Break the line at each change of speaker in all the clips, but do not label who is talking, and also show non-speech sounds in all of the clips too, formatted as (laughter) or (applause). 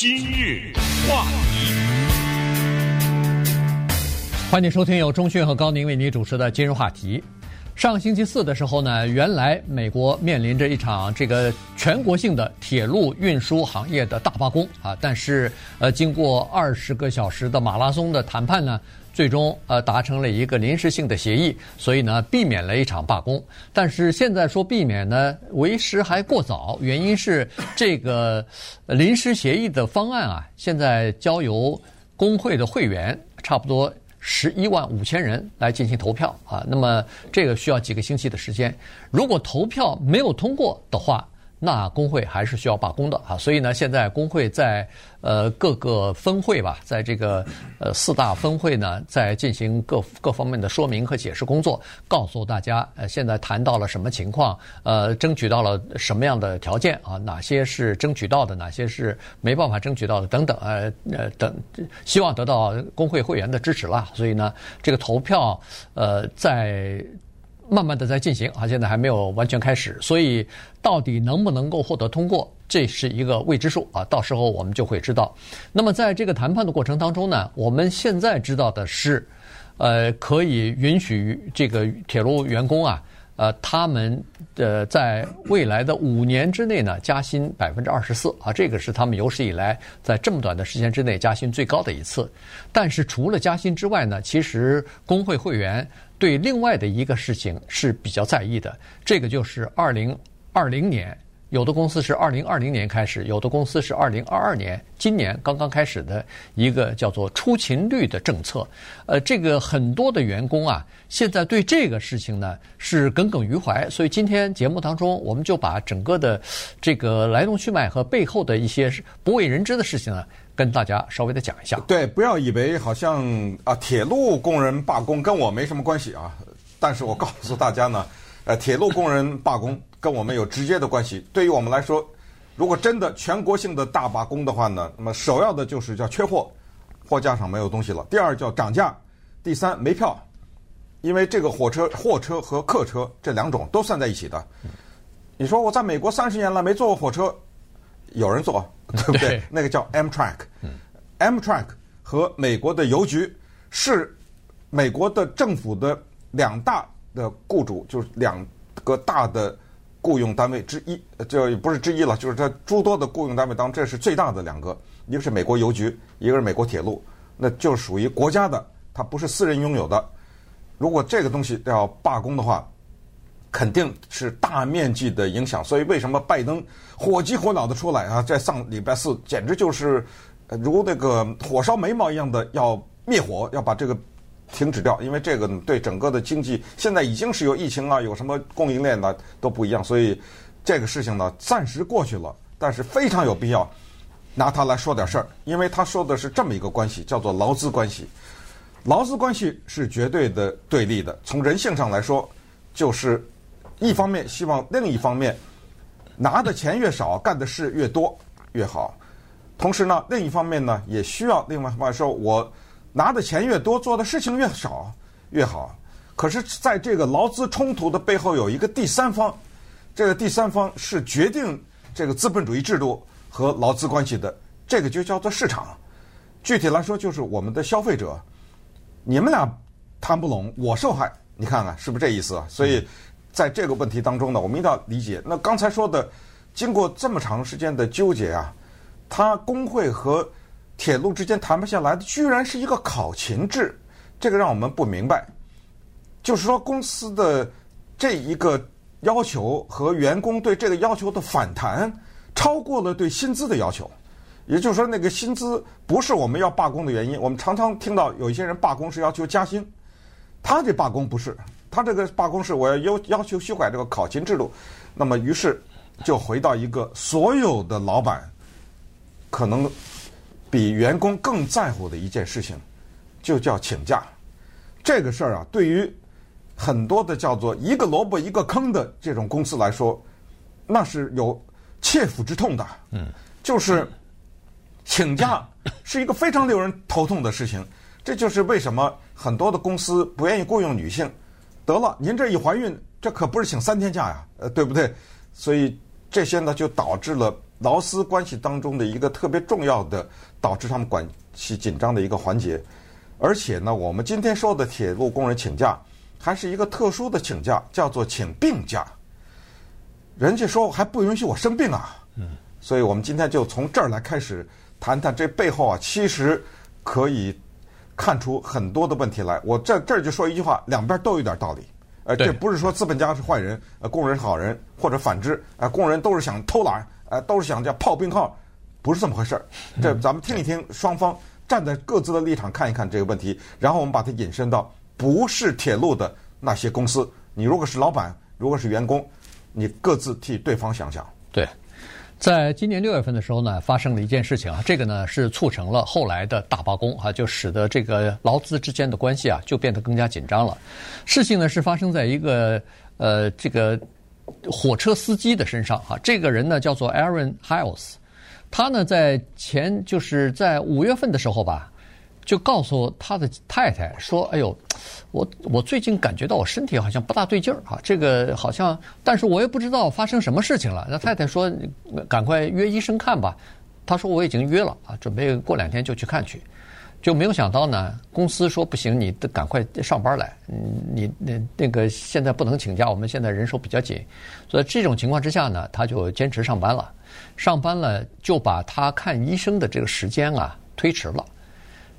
今日话题，
欢迎收听由钟讯和高宁为您主持的今日话题。上星期四的时候呢，原来美国面临着一场这个全国性的铁路运输行业的大罢工啊，但是呃，经过二十个小时的马拉松的谈判呢。最终呃达成了一个临时性的协议，所以呢避免了一场罢工。但是现在说避免呢，为时还过早。原因是这个临时协议的方案啊，现在交由工会的会员差不多十一万五千人来进行投票啊。那么这个需要几个星期的时间。如果投票没有通过的话，那工会还是需要罢工的啊，所以呢，现在工会在呃各个分会吧，在这个呃四大分会呢，在进行各各方面的说明和解释工作，告诉大家呃现在谈到了什么情况，呃争取到了什么样的条件啊，哪些是争取到的，哪些是没办法争取到的等等呃呃等，希望得到工会会员的支持啦。所以呢，这个投票呃在。慢慢的在进行啊，现在还没有完全开始，所以到底能不能够获得通过，这是一个未知数啊，到时候我们就会知道。那么在这个谈判的过程当中呢，我们现在知道的是，呃，可以允许这个铁路员工啊。呃，他们的在未来的五年之内呢，加薪百分之二十四啊，这个是他们有史以来在这么短的时间之内加薪最高的一次。但是除了加薪之外呢，其实工会会员对另外的一个事情是比较在意的，这个就是二零二零年。有的公司是二零二零年开始，有的公司是二零二二年，今年刚刚开始的一个叫做出勤率的政策。呃，这个很多的员工啊，现在对这个事情呢是耿耿于怀。所以今天节目当中，我们就把整个的这个来龙去脉和背后的一些不为人知的事情呢，跟大家稍微的讲一下。
对，不要以为好像啊，铁路工人罢工跟我没什么关系啊。但是我告诉大家呢，呃，铁路工人罢工。跟我们有直接的关系。对于我们来说，如果真的全国性的大罢工的话呢，那么首要的就是叫缺货，货架上没有东西了。第二叫涨价，第三没票，因为这个火车、货车和客车这两种都算在一起的。你说我在美国三十年了没坐过火车，有人坐，(laughs) 对不对？那个叫 Amtrak，Amtrak 和美国的邮局是美国的政府的两大的雇主，就是两个大的。雇佣单位之一，这不是之一了，就是这诸多的雇佣单位当中，这是最大的两个，一个是美国邮局，一个是美国铁路，那就属于国家的，它不是私人拥有的。如果这个东西要罢工的话，肯定是大面积的影响。所以为什么拜登火急火燎的出来啊，在上礼拜四简直就是如那个火烧眉毛一样的要灭火，要把这个。停止掉，因为这个对整个的经济现在已经是有疫情啊，有什么供应链的都不一样，所以这个事情呢暂时过去了，但是非常有必要拿它来说点事儿，因为他说的是这么一个关系，叫做劳资关系。劳资关系是绝对的对立的，从人性上来说，就是一方面希望另一方面拿的钱越少，干的事越多越好，同时呢，另一方面呢也需要另外话说我。拿的钱越多，做的事情越少，越好。可是，在这个劳资冲突的背后，有一个第三方，这个第三方是决定这个资本主义制度和劳资关系的，这个就叫做市场。具体来说，就是我们的消费者。你们俩谈不拢，我受害。你看看是不是这意思？所以，在这个问题当中呢，我们一定要理解。那刚才说的，经过这么长时间的纠结啊，他工会和。铁路之间谈不下来的，居然是一个考勤制，这个让我们不明白。就是说，公司的这一个要求和员工对这个要求的反弹，超过了对薪资的要求。也就是说，那个薪资不是我们要罢工的原因。我们常常听到有一些人罢工是要求加薪，他这罢工不是，他这个罢工是我要要要求修改这个考勤制度。那么，于是就回到一个所有的老板可能。比员工更在乎的一件事情，就叫请假。这个事儿啊，对于很多的叫做一个萝卜一个坑的这种公司来说，那是有切肤之痛的。嗯，就是请假是一个非常令人头痛的事情。这就是为什么很多的公司不愿意雇佣女性。得了，您这一怀孕，这可不是请三天假呀，呃，对不对？所以这些呢，就导致了劳资关系当中的一个特别重要的导致他们关系紧张的一个环节。而且呢，我们今天说的铁路工人请假，还是一个特殊的请假，叫做请病假。人家说还不允许我生病啊。嗯。所以我们今天就从这儿来开始谈谈这背后啊，其实可以看出很多的问题来。我这这儿就说一句话，两边都有点道理。呃，这不是说资本家是坏人，呃，工人是好人，或者反之，呃，工人都是想偷懒，呃，都是想叫炮兵号，不是这么回事儿。这咱们听一听双方站在各自的立场看一看这个问题，然后我们把它引申到不是铁路的那些公司。你如果是老板，如果是员工，你各自替对方想想。
对。在今年六月份的时候呢，发生了一件事情啊，这个呢是促成了后来的大罢工啊，就使得这个劳资之间的关系啊就变得更加紧张了。事情呢是发生在一个呃这个火车司机的身上啊，这个人呢叫做 Aaron Hiles，他呢在前就是在五月份的时候吧。就告诉他的太太说：“哎呦，我我最近感觉到我身体好像不大对劲儿啊，这个好像，但是我也不知道发生什么事情了。”那太太说：“赶快约医生看吧。”他说：“我已经约了啊，准备过两天就去看去。”就没有想到呢，公司说不行，你得赶快上班来。嗯，你那那个现在不能请假，我们现在人手比较紧，所以这种情况之下呢，他就坚持上班了。上班了就把他看医生的这个时间啊推迟了。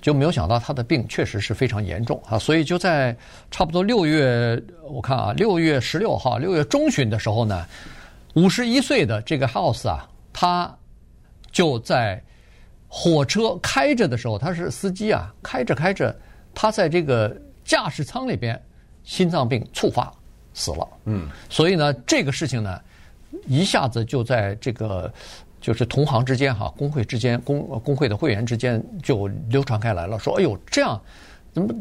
就没有想到他的病确实是非常严重啊，所以就在差不多六月，我看啊，六月十六号，六月中旬的时候呢，五十一岁的这个 House 啊，他就在火车开着的时候，他是司机啊，开着开着，他在这个驾驶舱里边心脏病触发死了。嗯，所以呢，这个事情呢，一下子就在这个。就是同行之间哈，工会之间，工工会的会员之间就流传开来了，说：“哎呦，这样怎么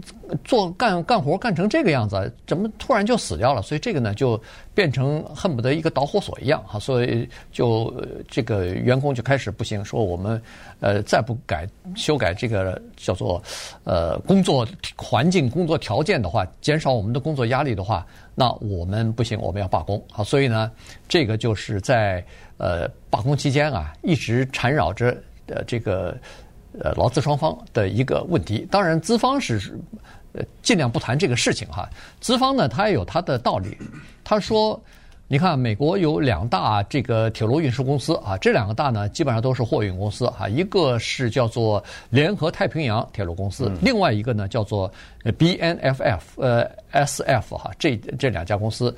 做干干活干成这个样子？怎么突然就死掉了？”所以这个呢，就变成恨不得一个导火索一样哈。所以就这个员工就开始不行，说我们呃再不改修改这个叫做呃工作环境、工作条件的话，减少我们的工作压力的话，那我们不行，我们要罢工。好，所以呢，这个就是在。呃，罢工期间啊，一直缠绕着呃这个呃劳资双方的一个问题。当然，资方是呃尽量不谈这个事情哈。资方呢，他也有他的道理。他说，你看，美国有两大这个铁路运输公司啊，这两个大呢，基本上都是货运公司哈。一个是叫做联合太平洋铁路公司，另外一个呢叫做 BNFF 呃 SF 哈，这这两家公司。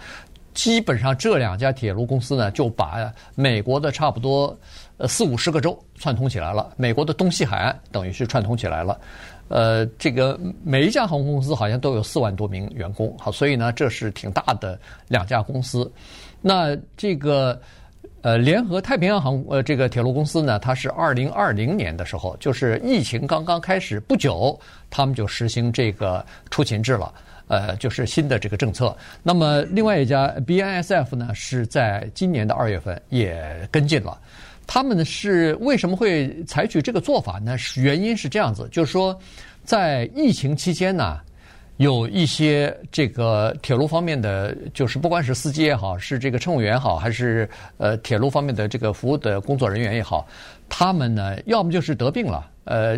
基本上这两家铁路公司呢，就把美国的差不多呃四五十个州串通起来了。美国的东西海岸等于是串通起来了。呃，这个每一家航空公司好像都有四万多名员工，好，所以呢，这是挺大的两家公司。那这个呃联合太平洋航呃这个铁路公司呢，它是二零二零年的时候，就是疫情刚刚开始不久，他们就实行这个出勤制了。呃，就是新的这个政策。那么，另外一家 BNSF 呢，是在今年的二月份也跟进了。他们呢是为什么会采取这个做法呢？原因是这样子，就是说，在疫情期间呢，有一些这个铁路方面的，就是不管是司机也好，是这个乘务员也好，还是呃铁路方面的这个服务的工作人员也好，他们呢，要么就是得病了。呃，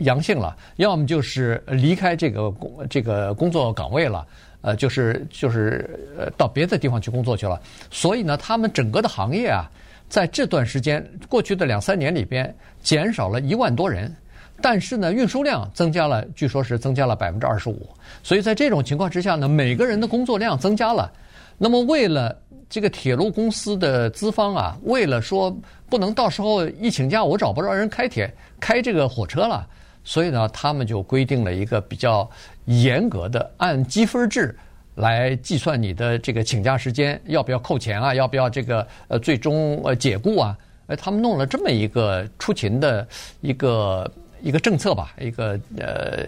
阳性了，要么就是离开这个工这个工作岗位了，呃，就是就是呃到别的地方去工作去了。所以呢，他们整个的行业啊，在这段时间过去的两三年里边，减少了一万多人，但是呢，运输量增加了，据说是增加了百分之二十五。所以在这种情况之下呢，每个人的工作量增加了。那么为了这个铁路公司的资方啊，为了说不能到时候一请假，我找不着人开铁开这个火车了，所以呢，他们就规定了一个比较严格的按积分制来计算你的这个请假时间，要不要扣钱啊？要不要这个呃最终呃解雇啊？呃，他们弄了这么一个出勤的一个一个政策吧，一个呃，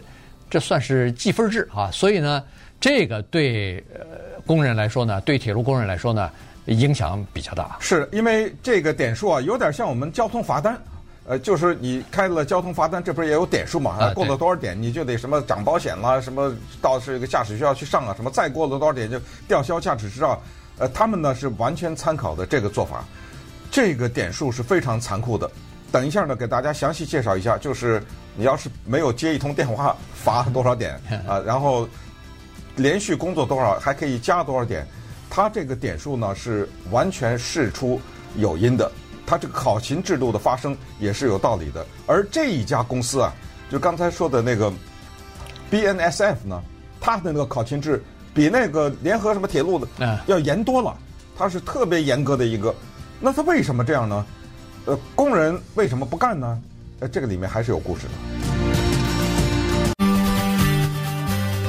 这算是计分制啊。所以呢，这个对呃。工人来说呢，对铁路工人来说呢，影响比较大。
是因为这个点数啊，有点像我们交通罚单，呃，就是你开了交通罚单，这不是也有点数嘛？啊，过了多少点你就得什么涨保险啦，什么到这个驾驶学校去上啊，什么再过了多少点就吊销驾驶执照。呃，他们呢是完全参考的这个做法。这个点数是非常残酷的。等一下呢，给大家详细介绍一下，就是你要是没有接一通电话，罚多少点 (laughs) 啊？然后连续工作多少还可以加多少点？他这个点数呢是完全事出有因的，它这个考勤制度的发生也是有道理的。而这一家公司啊，就刚才说的那个 BNSF 呢，它的那个考勤制比那个联合什么铁路的要严多了，它是特别严格的一个。那它为什么这样呢？呃，工人为什么不干呢？呃，这个里面还是有故事的。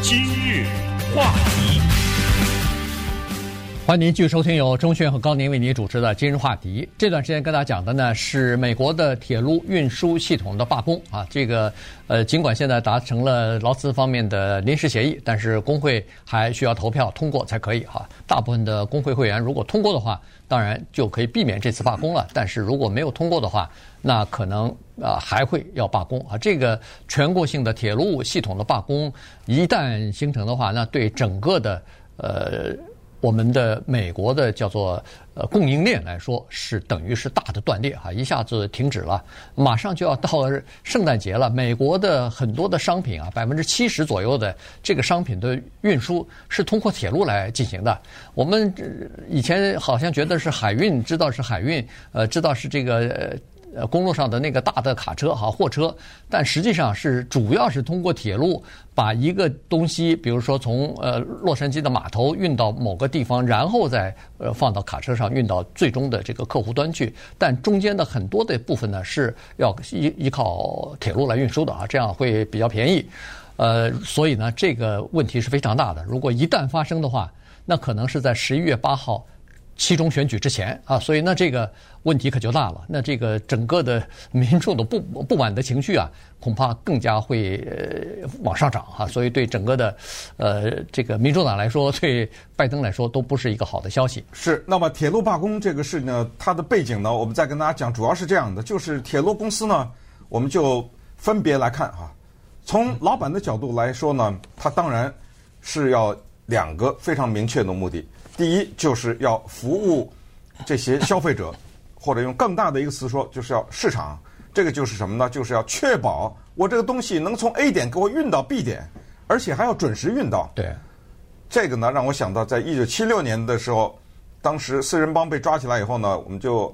今日话题，
欢迎您继续收听由钟迅和高宁为您主持的《今日话题》。这段时间跟大家讲的呢是美国的铁路运输系统的罢工啊，这个。呃，尽管现在达成了劳资方面的临时协议，但是工会还需要投票通过才可以哈。大部分的工会会员如果通过的话，当然就可以避免这次罢工了。但是如果没有通过的话，那可能啊还会要罢工啊。这个全国性的铁路系统的罢工一旦形成的话，那对整个的呃。我们的美国的叫做呃供应链来说，是等于是大的断裂哈，一下子停止了，马上就要到圣诞节了。美国的很多的商品啊，百分之七十左右的这个商品的运输是通过铁路来进行的。我们以前好像觉得是海运，知道是海运，呃，知道是这个。呃，公路上的那个大的卡车哈，货车，但实际上是主要是通过铁路把一个东西，比如说从呃洛杉矶的码头运到某个地方，然后再呃放到卡车上运到最终的这个客户端去。但中间的很多的部分呢，是要依依靠铁路来运输的啊，这样会比较便宜。呃，所以呢，这个问题是非常大的。如果一旦发生的话，那可能是在十一月八号。期中选举之前啊，所以那这个问题可就大了。那这个整个的民众的不不满的情绪啊，恐怕更加会呃往上涨哈。所以对整个的呃这个民主党来说，对拜登来说都不是一个好的消息。
是。那么铁路罢工这个事呢，它的背景呢，我们再跟大家讲，主要是这样的，就是铁路公司呢，我们就分别来看哈。从老板的角度来说呢，他当然是要两个非常明确的目的。第一就是要服务这些消费者，(laughs) 或者用更大的一个词说，就是要市场。这个就是什么呢？就是要确保我这个东西能从 A 点给我运到 B 点，而且还要准时运到。
对，
这个呢让我想到，在一九七六年的时候，当时四人帮被抓起来以后呢，我们就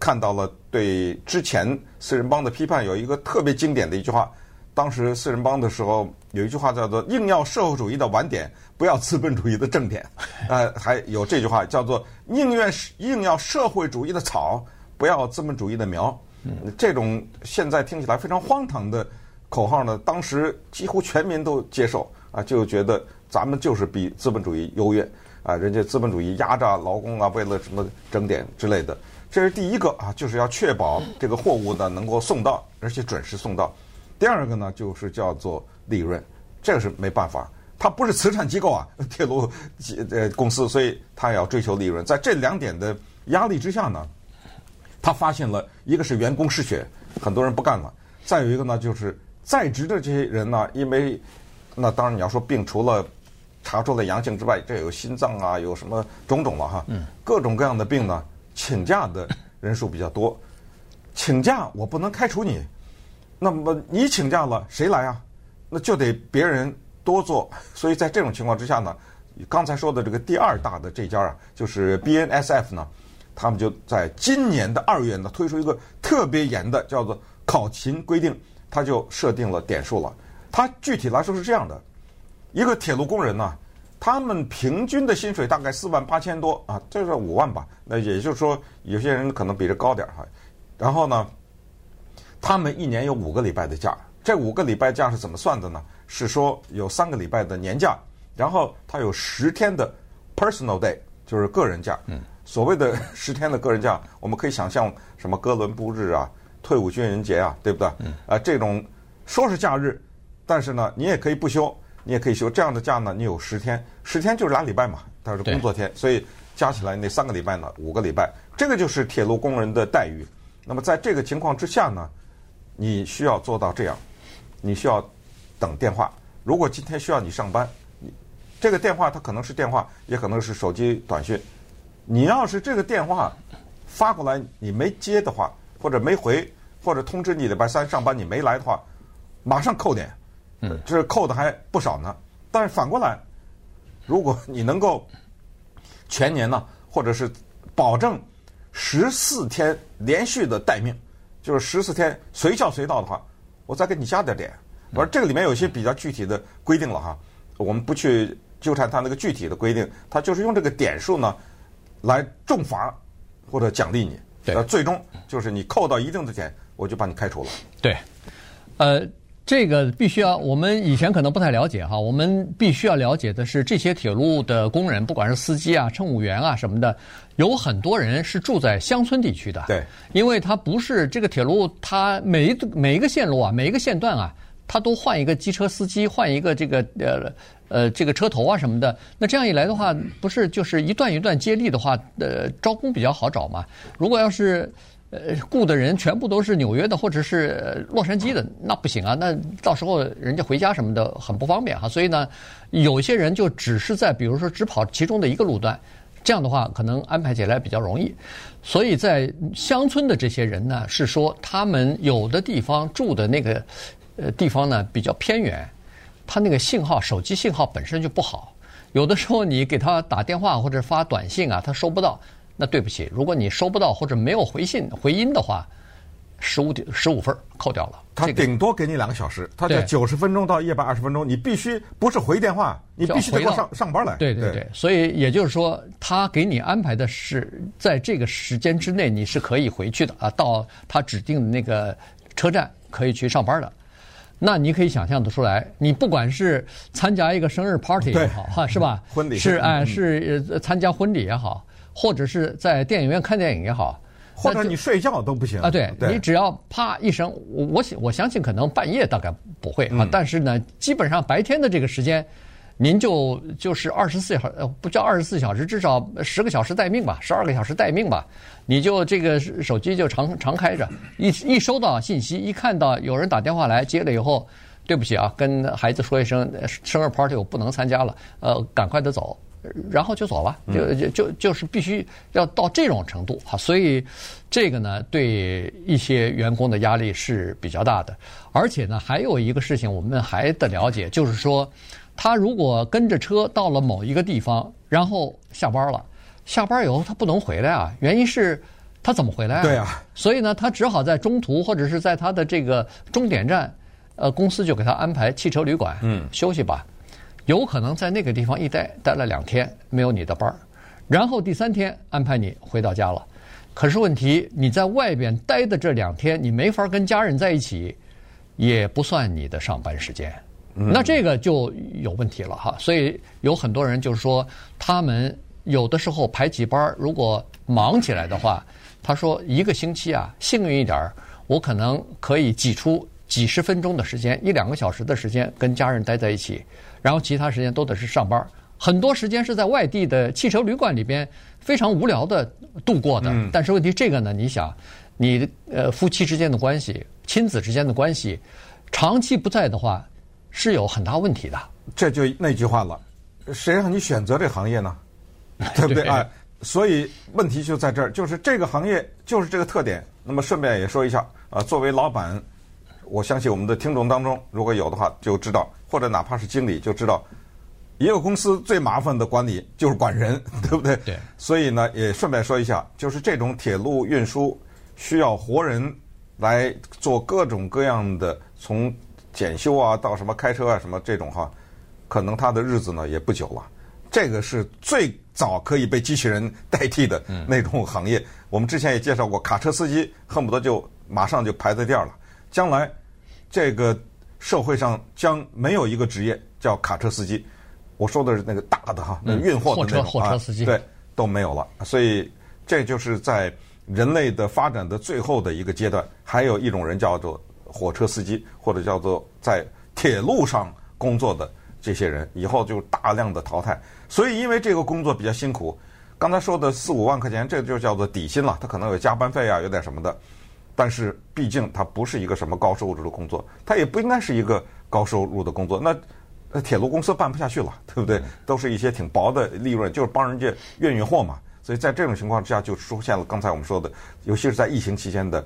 看到了对之前四人帮的批判，有一个特别经典的一句话。当时四人帮的时候有一句话叫做“硬要社会主义的晚点，不要资本主义的正点”，(laughs) 呃，还有这句话叫做“宁愿硬要社会主义的草，不要资本主义的苗”。这种现在听起来非常荒唐的口号呢，当时几乎全民都接受啊，就觉得咱们就是比资本主义优越啊，人家资本主义压榨劳工啊，为了什么整点之类的。这是第一个啊，就是要确保这个货物呢能够送到，而且准时送到。第二个呢，就是叫做利润，这个是没办法，它不是慈善机构啊，(laughs) 铁路呃公司，所以它也要追求利润。在这两点的压力之下呢，他发现了一个是员工失血，很多人不干了；再有一个呢，就是在职的这些人呢，因为那当然你要说病，除了查出了阳性之外，这有心脏啊，有什么种种了哈，各种各样的病呢，请假的人数比较多，请假我不能开除你。那么你请假了，谁来啊？那就得别人多做。(laughs) 所以在这种情况之下呢，刚才说的这个第二大的这家啊，就是 BNSF 呢，他们就在今年的二月呢推出一个特别严的叫做考勤规定，他就设定了点数了。它具体来说是这样的：一个铁路工人呢，他们平均的薪水大概四万八千多啊，这是五万吧？那也就是说，有些人可能比这高点儿哈。然后呢？他们一年有五个礼拜的假，这五个礼拜假是怎么算的呢？是说有三个礼拜的年假，然后他有十天的 personal day，就是个人假。嗯，所谓的 (laughs) 十天的个人假，我们可以想象什么哥伦布日啊、退伍军人节啊，对不对？嗯，啊，这种说是假日，但是呢，你也可以不休，你也可以休。这样的假呢，你有十天，十天就是俩礼拜嘛，它是工作天，所以加起来那三个礼拜呢，五个礼拜，这个就是铁路工人的待遇。那么在这个情况之下呢？你需要做到这样，你需要等电话。如果今天需要你上班，你这个电话它可能是电话，也可能是手机短信。你要是这个电话发过来你没接的话，或者没回，或者通知你礼拜三上班你没来的话，马上扣点，嗯，这扣的还不少呢。但是反过来，如果你能够全年呢，或者是保证十四天连续的待命，就是十四天随叫随到的话，我再给你加点点。我说这个里面有一些比较具体的规定了哈，我们不去纠缠它那个具体的规定，它就是用这个点数呢来重罚或者奖励你。
对，
最终就是你扣到一定的点，我就把你开除了。
对，呃。这个必须要，我们以前可能不太了解哈。我们必须要了解的是，这些铁路的工人，不管是司机啊、乘务员啊什么的，有很多人是住在乡村地区的。
对，
因为它不是这个铁路，它每一每一个线路啊，每一个线段啊，它都换一个机车司机，换一个这个呃呃这个车头啊什么的。那这样一来的话，不是就是一段一段接力的话，呃，招工比较好找嘛。如果要是呃，雇的人全部都是纽约的或者是洛杉矶的，那不行啊！那到时候人家回家什么的很不方便哈。所以呢，有些人就只是在比如说只跑其中的一个路段，这样的话可能安排起来比较容易。所以在乡村的这些人呢，是说他们有的地方住的那个呃地方呢比较偏远，他那个信号手机信号本身就不好，有的时候你给他打电话或者发短信啊，他收不到。那对不起，如果你收不到或者没有回信回音的话，十五点十五分扣掉了。
他顶多给你两个小时，他在九十分钟到一百二十分钟，你必须不是回电话，你必须得上上班来。
对对对，所以也就是说，他给你安排的是在这个时间之内，你是可以回去的啊，到他指定的那个车站可以去上班的。那你可以想象得出来，你不管是参加一个生日 party 也好哈，是吧？
婚礼
是哎，是参加婚礼也好。或者是在电影院看电影也好，
或者你睡觉都不行
啊。对，你只要啪一声，我我我相信可能半夜大概不会啊，但是呢，基本上白天的这个时间，您就就是二十四小时，呃，不叫二十四小时，至少十个小时待命吧，十二个小时待命吧。你就这个手机就常常开着，一一收到信息，一看到有人打电话来接了以后，对不起啊，跟孩子说一声生日 party 我不能参加了，呃，赶快的走。然后就走了，就就就就是必须要到这种程度哈，所以这个呢，对一些员工的压力是比较大的。而且呢，还有一个事情我们还得了解，就是说，他如果跟着车到了某一个地方，然后下班了，下班以后他不能回来啊，原因是他怎么回来啊？
对啊，
所以呢，他只好在中途或者是在他的这个终点站，呃，公司就给他安排汽车旅馆，嗯，休息吧。有可能在那个地方一待待了两天，没有你的班儿，然后第三天安排你回到家了。可是问题，你在外边待的这两天，你没法跟家人在一起，也不算你的上班时间。那这个就有问题了哈。所以有很多人就是说，他们有的时候排几班，如果忙起来的话，他说一个星期啊，幸运一点儿，我可能可以挤出几十分钟的时间，一两个小时的时间跟家人待在一起。然后其他时间都得是上班，很多时间是在外地的汽车旅馆里边非常无聊的度过的。但是问题这个呢，你想，你呃夫妻之间的关系、亲子之间的关系，长期不在的话，是有很大问题的。
这就那句话了，谁让你选择这行业呢？(laughs) 对不对啊？所以问题就在这儿，就是这个行业就是这个特点。那么顺便也说一下啊，作为老板。我相信我们的听众当中，如果有的话，就知道，或者哪怕是经理，就知道，一个公司最麻烦的管理就是管人，对不对？
对。
所以呢，也顺便说一下，就是这种铁路运输需要活人来做各种各样的，从检修啊到什么开车啊什么这种哈，可能他的日子呢也不久了。这个是最早可以被机器人代替的那种行业。我们之前也介绍过，卡车司机恨不得就马上就排在第二了。将来，这个社会上将没有一个职业叫卡车司机。我说的是那个大的哈，那运货的那种啊，对，都没有了。所以这就是在人类的发展的最后的一个阶段，还有一种人叫做火车司机，或者叫做在铁路上工作的这些人，以后就大量的淘汰。所以因为这个工作比较辛苦，刚才说的四五万块钱，这就叫做底薪了，他可能有加班费啊，有点什么的。但是毕竟它不是一个什么高收入的工作，它也不应该是一个高收入的工作。那铁路公司办不下去了，对不对？都是一些挺薄的利润，就是帮人家运运货嘛。所以在这种情况之下，就出现了刚才我们说的，尤其是在疫情期间的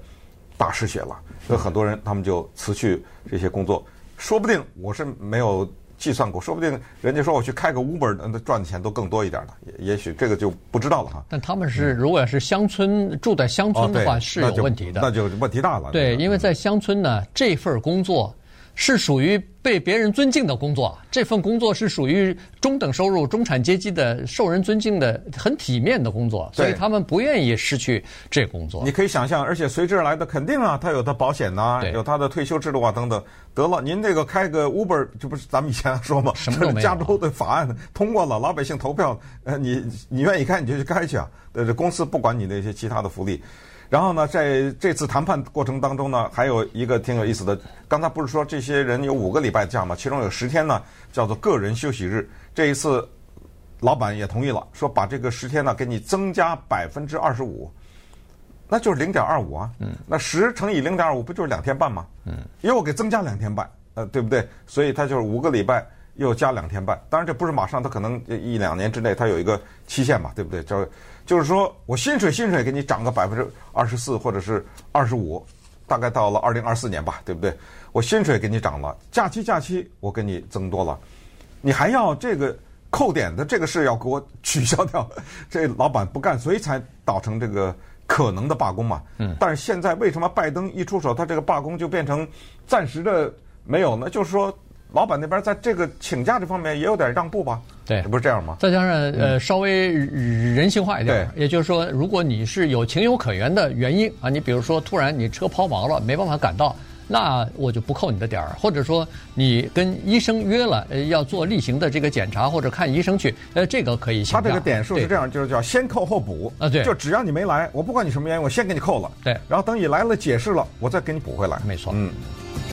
大失血了。所以很多人他们就辞去这些工作，说不定我是没有计算过，说不定人家说我去开个 Uber，那赚的钱都更多一点了。也也许这个就不知道了哈。
但他们是如果要是乡村住在乡村的话，是有问题的，
那就问题大了。
对，因为在乡村呢，这份工作。是属于被别人尊敬的工作，这份工作是属于中等收入、中产阶级的、受人尊敬的、很体面的工作，所以他们不愿意失去这工作。
你可以想象，而且随之而来的肯定啊，他有他保险呐、啊，有他的退休制度啊等等。得了，您这个开个 Uber，这不是咱们以前说嘛？
什么都没有。
加州的法案通过了，老百姓投票，呃，你你愿意开你就去开去啊，呃，这公司不管你那些其他的福利。然后呢，在这次谈判过程当中呢，还有一个挺有意思的。刚才不是说这些人有五个礼拜假吗？其中有十天呢，叫做个人休息日。这一次，老板也同意了，说把这个十天呢给你增加百分之二十五，那就是零点二五啊。嗯。那十乘以零点二五不就是两天半吗？嗯。又给增加两天半，呃，对不对？所以他就是五个礼拜又加两天半。当然这不是马上，他可能一两年之内他有一个期限嘛，对不对？这。就是说我薪水薪水给你涨个百分之二十四或者是二十五，大概到了二零二四年吧，对不对？我薪水给你涨了，假期假期我给你增多了，你还要这个扣点的这个事要给我取消掉，这老板不干，所以才导成这个可能的罢工嘛。嗯。但是现在为什么拜登一出手，他这个罢工就变成暂时的没有呢？就是说。老板那边在这个请假这方面也有点让步吧？
对，
不是这样吗？
再加上呃，稍微人性化一点，也就是说，如果你是有情有可原的原因啊，你比如说突然你车抛锚了，没办法赶到，那我就不扣你的点儿，或者说你跟医生约了要做例行的这个检查或者看医生去，呃，这个可以请。
他这个点数是这样，就是叫先扣后补
啊，对，
就只要你没来，我不管你什么原因，我先给你扣了，
对，
然后等你来了解释了，我再给你补回来。
没错，
嗯。